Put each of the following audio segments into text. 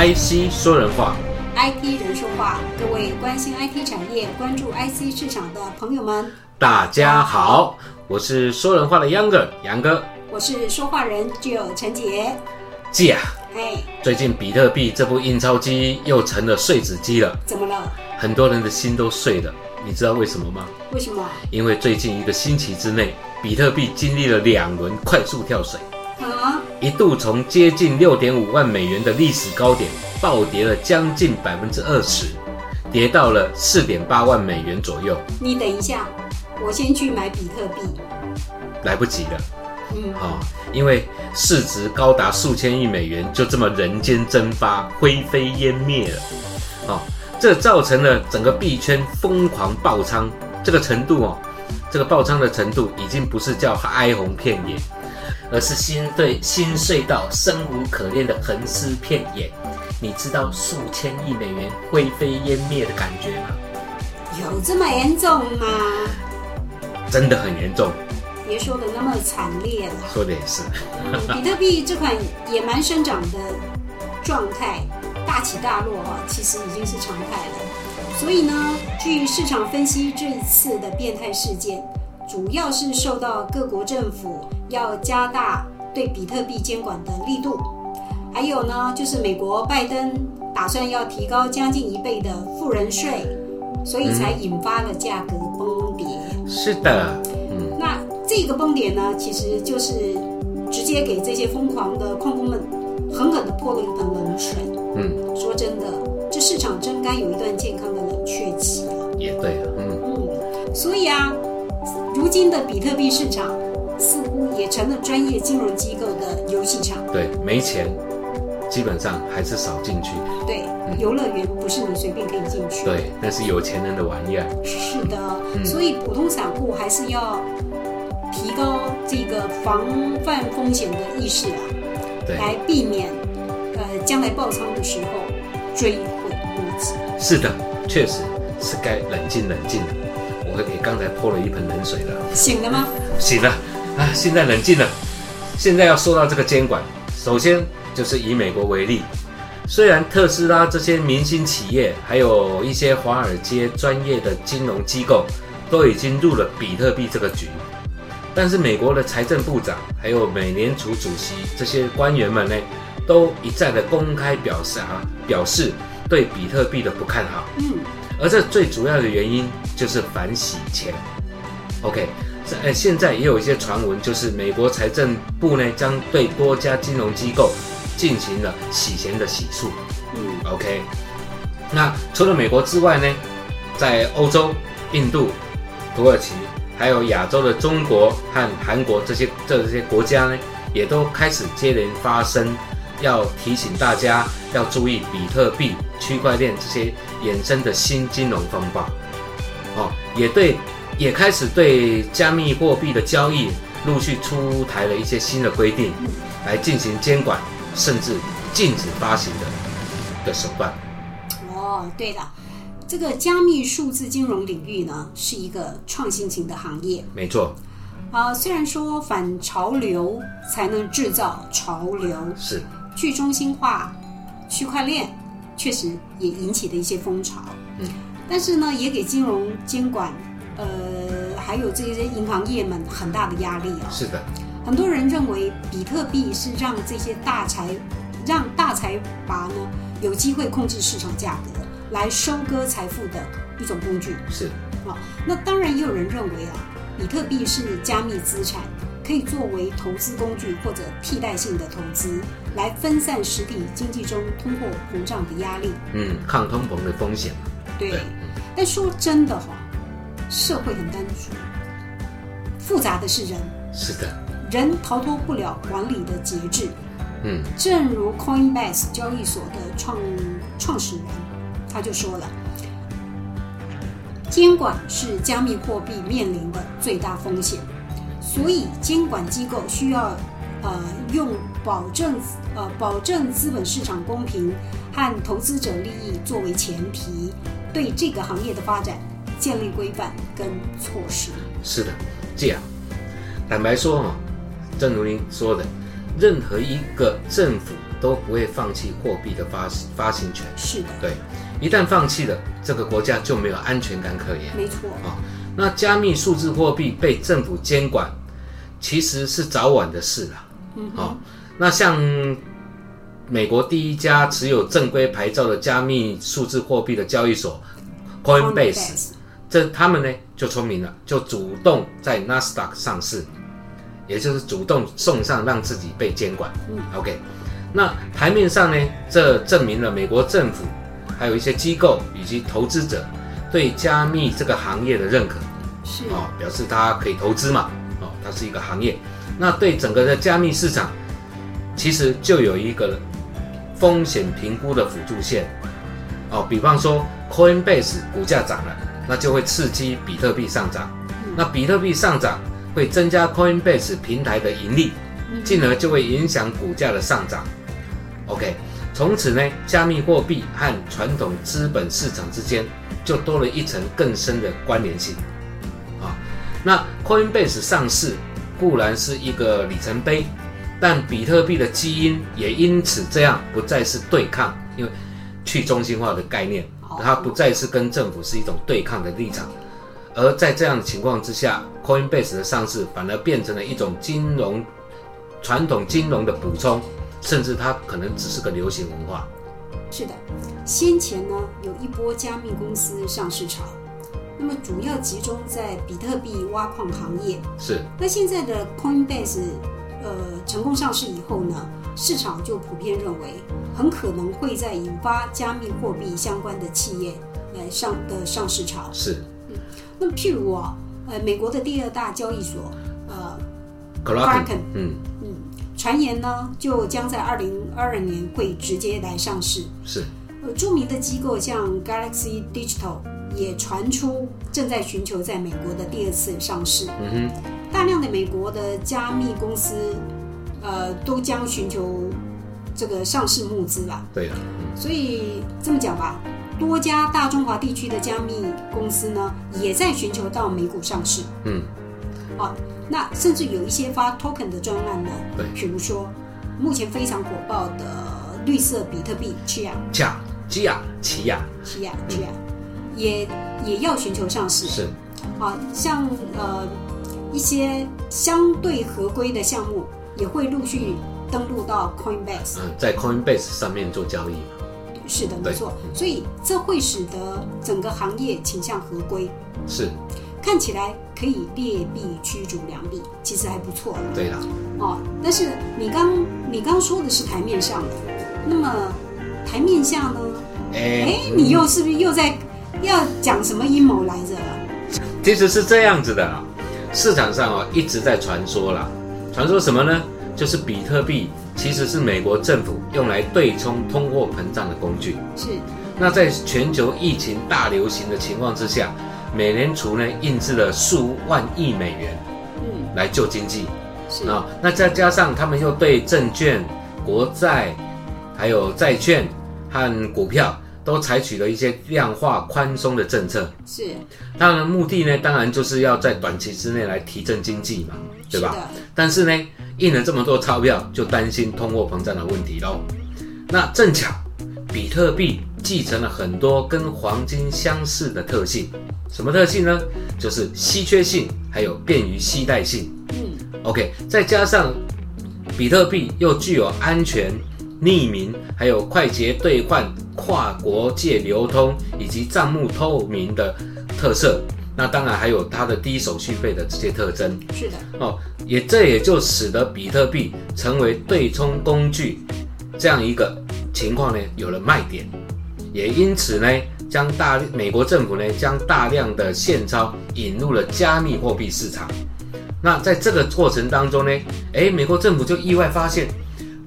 IC 说人话，IT 人说话。各位关心 IT 产业、关注 IC 市场的朋友们，大家好，我是说人话的秧歌杨哥，我是说话人就有陈杰。姐啊，哎，最近比特币这部印钞机又成了碎纸机了，怎么了？很多人的心都碎了，你知道为什么吗？为什么？因为最近一个星期之内，比特币经历了两轮快速跳水。啊！一度从接近六点五万美元的历史高点暴跌了将近百分之二十，跌到了四点八万美元左右。你等一下，我先去买比特币。来不及了。嗯，好，因为市值高达数千亿美元，就这么人间蒸发、灰飞烟灭了。哦，这造成了整个币圈疯狂爆仓，这个程度哦，这个爆仓的程度已经不是叫哀鸿遍野。而是心对心碎到生无可恋的横尸遍野，你知道数千亿美元灰飞烟灭的感觉吗？有这么严重吗？真的很严重。别说的那么惨烈了。说的也是。比特币这款野蛮生长的状态，大起大落啊，其实已经是常态了。所以呢，据市场分析，这一次的变态事件。主要是受到各国政府要加大对比特币监管的力度，还有呢，就是美国拜登打算要提高将近一倍的富人税，所以才引发了价格崩跌。是的，嗯，那这个崩跌呢，其实就是直接给这些疯狂的矿工们狠狠的泼了一盆冷水。嗯，说真的，这市场真该有一段健康的冷却期了。也对，嗯嗯，所以啊。如今的比特币市场似乎也成了专业金融机构的游戏场。对，没钱，基本上还是少进去。对，游乐园不是你随便可以进去。对，那是有钱人的玩意儿。是的，所以普通散户还是要提高这个防范风险的意识啊，来避免呃将来爆仓的时候追悔莫及。是的，确实是该冷静冷静。我给刚才泼了一盆冷水了，醒了吗？醒了啊！现在冷静了。现在要说到这个监管，首先就是以美国为例，虽然特斯拉这些明星企业，还有一些华尔街专业的金融机构都已经入了比特币这个局，但是美国的财政部长还有美联储主席这些官员们呢，都一再的公开表示啊，表示对比特币的不看好。嗯。而这最主要的原因就是反洗钱。OK，呃，现在也有一些传闻，就是美国财政部呢将对多家金融机构进行了洗钱的洗漱。嗯，OK，那除了美国之外呢，在欧洲、印度、土耳其，还有亚洲的中国和韩国这些这些国家呢，也都开始接连发生。要提醒大家要注意比特币、区块链这些衍生的新金融风暴，哦，也对，也开始对加密货币的交易陆续出台了一些新的规定，来进行监管，甚至禁止发行的的手段。哦，对了，这个加密数字金融领域呢，是一个创新型的行业。没错。啊，虽然说反潮流才能制造潮流，是。去中心化、区块链确实也引起了一些风潮，嗯，但是呢，也给金融监管，呃，还有这些银行业们很大的压力啊。是的，很多人认为比特币是让这些大财、让大财阀呢有机会控制市场价格，来收割财富的一种工具。是啊，那当然也有人认为啊，比特币是加密资产。可以作为投资工具或者替代性的投资，来分散实体经济中通货膨胀的压力。嗯，抗通膨的风险。对，但说真的哈，社会很单纯，复杂的是人。是的，人逃脱不了管理的节制。嗯，正如 Coinbase 交易所的创创始人他就说了，监管是加密货币面临的最大风险。所以，监管机构需要，呃，用保证，呃，保证资本市场公平和投资者利益作为前提，对这个行业的发展建立规范跟措施。是的，这样，坦白说哈，正如您说的，任何一个政府都不会放弃货币的发发行权。是的，对，一旦放弃了，这个国家就没有安全感可言。没错。啊，那加密数字货币被政府监管，其实是早晚的事了。嗯哦，那像美国第一家持有正规牌照的加密数字货币的交易所 Coinbase，这他们呢就聪明了，就主动在 Nasdaq 上市，也就是主动送上让自己被监管。嗯，OK，那台面上呢，这证明了美国政府还有一些机构以及投资者对加密这个行业的认可。是哦，表示它可以投资嘛，哦，它是一个行业。那对整个的加密市场，其实就有一个风险评估的辅助线，哦，比方说 Coinbase 股价涨了，那就会刺激比特币上涨，那比特币上涨会增加 Coinbase 平台的盈利，进而就会影响股价的上涨。OK，从此呢，加密货币和传统资本市场之间就多了一层更深的关联性。啊，那 Coinbase 上市固然是一个里程碑，但比特币的基因也因此这样不再是对抗，因为去中心化的概念，它不再是跟政府是一种对抗的立场，而在这样的情况之下，Coinbase 的上市反而变成了一种金融传统金融的补充，甚至它可能只是个流行文化。是的，先前呢有一波加密公司上市潮。那么主要集中在比特币挖矿行业。是。那现在的 Coinbase，呃，成功上市以后呢，市场就普遍认为，很可能会在引发加密货币相关的企业来上的上市潮。是。嗯。那么譬如啊，呃，美国的第二大交易所，呃 Kraken，嗯嗯，传言呢，就将在二零二二年会直接来上市。是。呃，著名的机构像 Galaxy Digital。也传出正在寻求在美国的第二次上市。嗯哼，大量的美国的加密公司，呃，都将寻求这个上市募资啦。对的。所以这么讲吧，多家大中华地区的加密公司呢，也在寻求到美股上市。嗯。啊，那甚至有一些发 token 的专案呢。对。比如说，目前非常火爆的绿色比特币 Chia。Chia Chia Chia Chia Chia。也也要寻求上市，是，啊，像呃一些相对合规的项目也会陆续登录到 Coinbase，嗯，在 Coinbase 上面做交易，是的，没错，所以这会使得整个行业倾向合规，是，看起来可以劣币驱逐良币，其实还不错了，对啦，哦，但是你刚你刚说的是台面上的，那么台面下呢？哎，你又是不是又在？要讲什么阴谋来着？其实是这样子的，市场上哦一直在传说啦，传说什么呢？就是比特币其实是美国政府用来对冲通货膨胀的工具。是。那在全球疫情大流行的情况之下，美联储呢印制了数万亿美元，嗯，来救经济。是啊，那再加上他们又对证券、国债、还有债券和股票。都采取了一些量化宽松的政策，是，当然目的呢，当然就是要在短期之内来提振经济嘛，对吧？但是呢，印了这么多钞票，就担心通货膨胀的问题喽。那正巧，比特币继承了很多跟黄金相似的特性，什么特性呢？就是稀缺性，还有便于携带性。嗯，OK，再加上比特币又具有安全。匿名，还有快捷兑换、跨国界流通以及账目透明的特色，那当然还有它的低手续费的这些特征。是的，哦，也这也就使得比特币成为对冲工具这样一个情况呢，有了卖点，也因此呢，将大美国政府呢将大量的现钞引入了加密货币市场。那在这个过程当中呢，诶，美国政府就意外发现。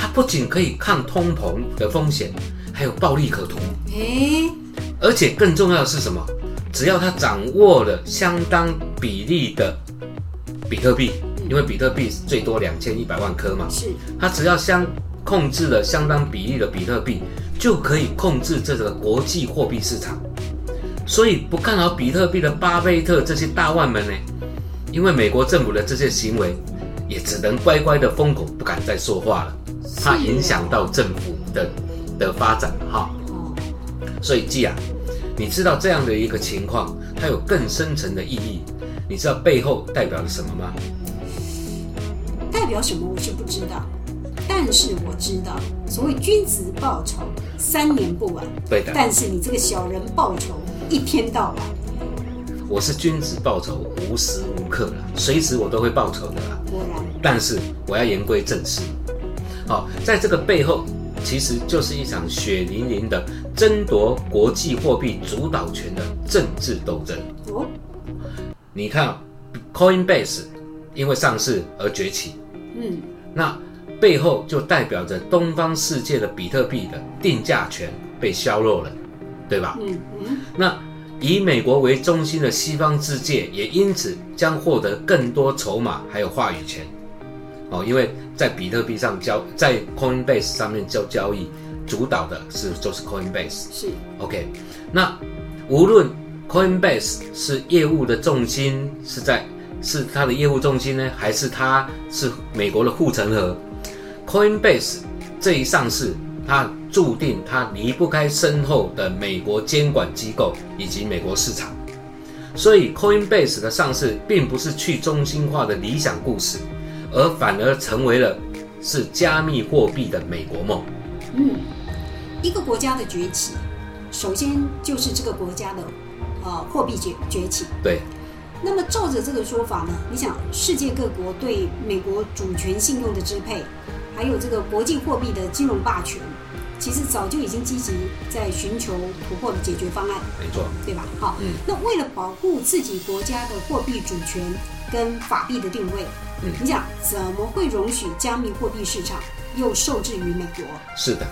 它不仅可以抗通膨的风险，还有暴利可图。诶，而且更重要的是什么？只要他掌握了相当比例的比特币，因为比特币最多两千一百万颗嘛，是。他只要相控制了相当比例的比特币，就可以控制这个国际货币市场。所以不看好比特币的巴菲特这些大腕们呢，因为美国政府的这些行为，也只能乖乖的封口，不敢再说话了。怕影响到政府的的发展哈。所以季啊，你知道这样的一个情况，它有更深层的意义，你知道背后代表了什么吗？代表什么我是不知道，但是我知道，所谓君子报仇，三年不晚。对的，但是你这个小人报仇，一天到晚。我是君子报仇，无时无刻了，随时我都会报仇的啦。果然，但是我要言归正事，好、在这个背后，其实就是一场血淋淋的争夺国际货币主导权的政治斗争。哦，你看啊，Coinbase 因为上市而崛起，嗯，那背后就代表着东方世界的比特币的定价权被削弱了，对吧？嗯嗯，那以美国为中心的西方世界也因此将获得更多筹码还有话语权。哦，因为在比特币上交，在 Coinbase 上面交交易，主导的是就是 Coinbase。是，OK，那无论 Coinbase 是业务的重心是在是它的业务重心呢，还是它是美国的护城河，Coinbase 这一上市，它注定它离不开身后的美国监管机构以及美国市场。所以 Coinbase 的上市并不是去中心化的理想故事，而反而成为了是加密货币的美国梦。嗯，一个国家的崛起，首先就是这个国家的呃货币崛崛起。对，那么照着这个说法呢，你想世界各国对美国主权信用的支配，还有这个国际货币的金融霸权，其实早就已经积极在寻求突破的解决方案，没错，对吧？好，嗯。那为了保护自己国家的货币主权跟法币的定位，嗯。你想怎么会容许加密货币市场又受制于美国？是的，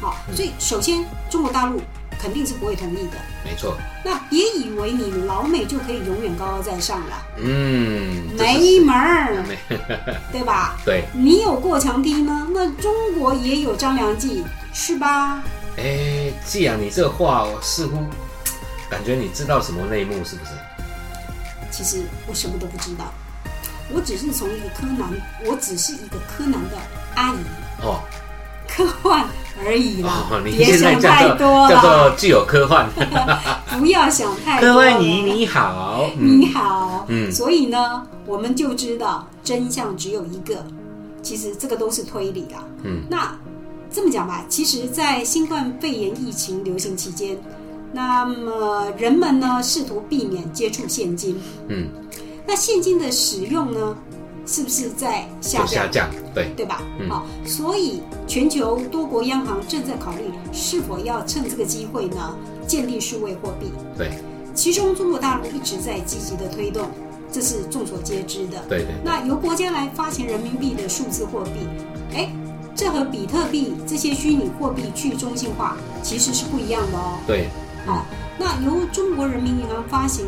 好，所以首先中国大陆肯定是不会同意的。没错。那别以为你老美就可以永远高高在上了，嗯，没门儿，没 对吧？对，你有过墙梯吗？那中国也有张良计，是吧？哎，既然你这话我似乎感觉你知道什么内幕，是不是？其实我什么都不知道，我只是从一个柯南，我只是一个柯南的阿姨，哦科幻而已啦，哦，你别想太多了。叫做，具有科幻，不要想太多科了。幻姨你好，嗯。你好，嗯。所以呢，我们就知道真相只有一个。其实这个都是推理啦。嗯，那这么讲吧，其实，在新冠肺炎疫情流行期间，那么人们呢试图避免接触现金，嗯，那现金的使用呢，是不是在下降下降？对，对吧？嗯好，所以全球多国央行正在考虑是否要趁这个机会呢，建立数位货币。对，其中中国大陆一直在积极的推动，这是众所皆知的。对对，那由国家来发行人民币的数字货币，哎，这和比特币这些虚拟货币去中心化其实是不一样的哦。对，好，那由中国人民银行发行，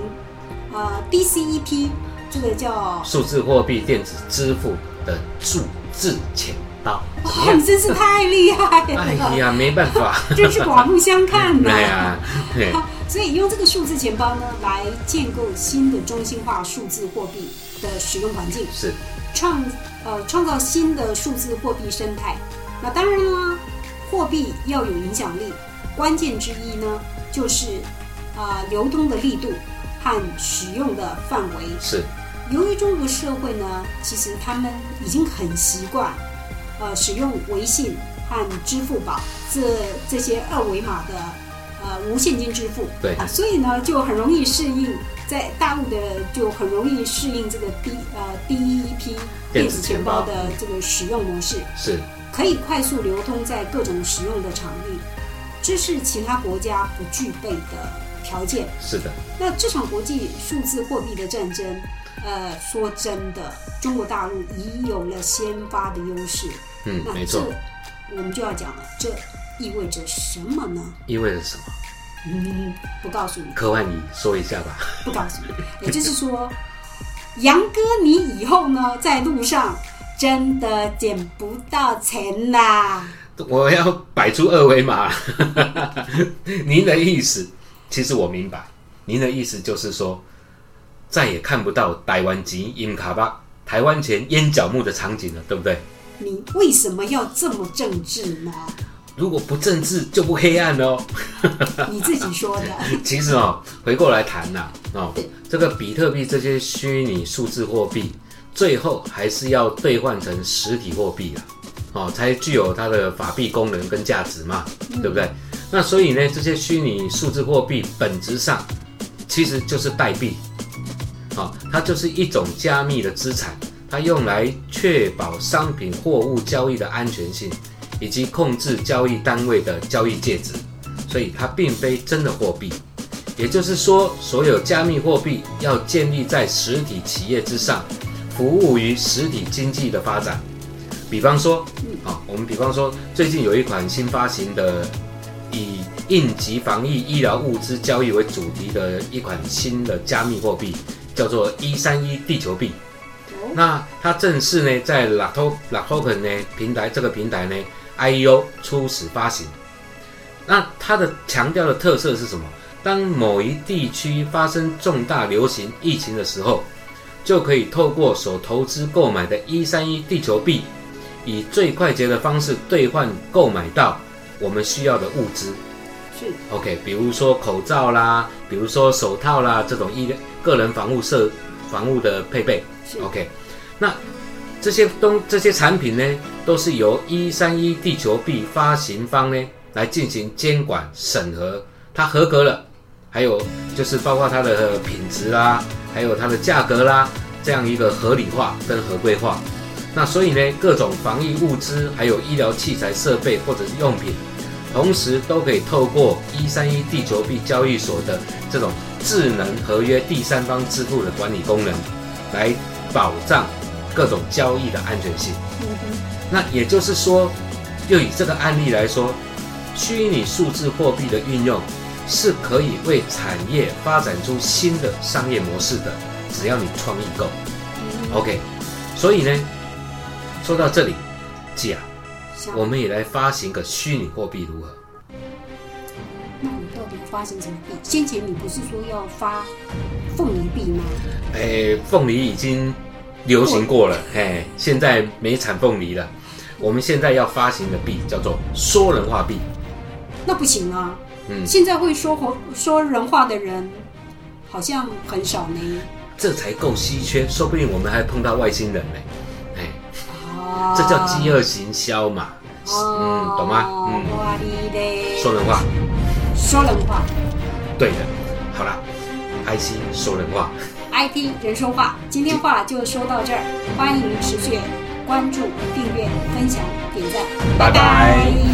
呃，DCEP 这个叫数字货币电子支付的数字钱包，哇，样你？真是太厉害了！哎呀，没办法，真是刮目相看呐、对呀，嘿所以用这个数字钱包呢，来建构新的中心化数字货币的使用环境，是，创呃创造新的数字货币生态。那当然啦，货币要有影响力，关键之一呢，就是啊、呃流通的力度和使用的范围。是，由于中国社会呢，其实他们已经很习惯，呃，使用微信和支付宝这这些二维码的呃无现金支付，对。啊，所以呢就很容易适应，在大陆的就很容易适应这个第呃第一批电子钱包的这个使用模式，是，可以快速流通在各种使用的场域，这是其他国家不具备的条件。是的，那这场国际数字货币的战争，呃，说真的，中国大陆已有了先发的优势。嗯，那没错，我们就要讲了，这意味着什么呢？意味着什么？嗯，不告诉你，科万你说一下吧。不告诉你。也就是说，杨哥，你以后呢，在路上真的捡不到钱啦。我要摆出二维码。您的意思，其实我明白。您的意思就是说，再也看不到台湾籍阴卡巴台湾前烟角木的场景了，对不对？你为什么要这么政治呢？如果不政治就不黑暗哦。你自己说的。其实哦，回过来谈呐，哦，这个比特币这些虚拟数字货币，最后还是要兑换成实体货币啊，哦，才具有它的法币功能跟价值嘛，对不对？那所以呢，这些虚拟数字货币本质上其实就是代币，好，它就是一种加密的资产，它用来确保商品货物交易的安全性。以及控制交易单位的交易介质，所以它并非真的货币。也就是说，所有加密货币要建立在实体企业之上，服务于实体经济的发展。比方说，啊，我们比方说，最近有一款新发行的以应急防疫医疗物资交易为主题的一款新的加密货币，叫做一三一地球币。那它正式呢，在 l a t o l a Token 呢平台这个平台呢。IEO 初始发行，那它的强调的特色是什么？当某一地区发生重大流行疫情的时候，就可以透过所投资购买的一三一地球币，以最快捷的方式兑换购买到我们需要的物资。是 OK，比如说口罩啦，比如说手套啦，这种医个人防护设防护的配备。OK，那。这些东这些产品呢，都是由一三一地球币发行方呢来进行监管审核，它合格了，还有就是包括它的品质啦，还有它的价格啦，这样一个合理化跟合规化。那所以呢，各种防疫物资，还有医疗器材设备或者是用品，同时都可以透过一三一地球币交易所的这种智能合约第三方支付的管理功能，来保障。各种交易的安全性，那也就是说，又以这个案例来说，虚拟数字货币的运用是可以为产业发展出新的商业模式的，只要你创意够。OK，所以呢，说到这里，姐啊，我们也来发行个虚拟货币如何？那你到底发行什么币？先前你不是说要发凤梨币吗？哎，凤梨已经。流行过了，嘿，现在没产凤梨了。我们现在要发行的币叫做说人话币。那不行啊，嗯，现在会说活说人话的人好像很少呢。这才够稀缺，说不定我们还碰到外星人呢。哎，这叫饥饿行销嘛，嗯，懂吗？嗯，说人话，说人话，对的。好了，IC 说人话。IT 人说话，今天话就说到这儿，欢迎持续关注、订阅、分享、点赞，拜拜。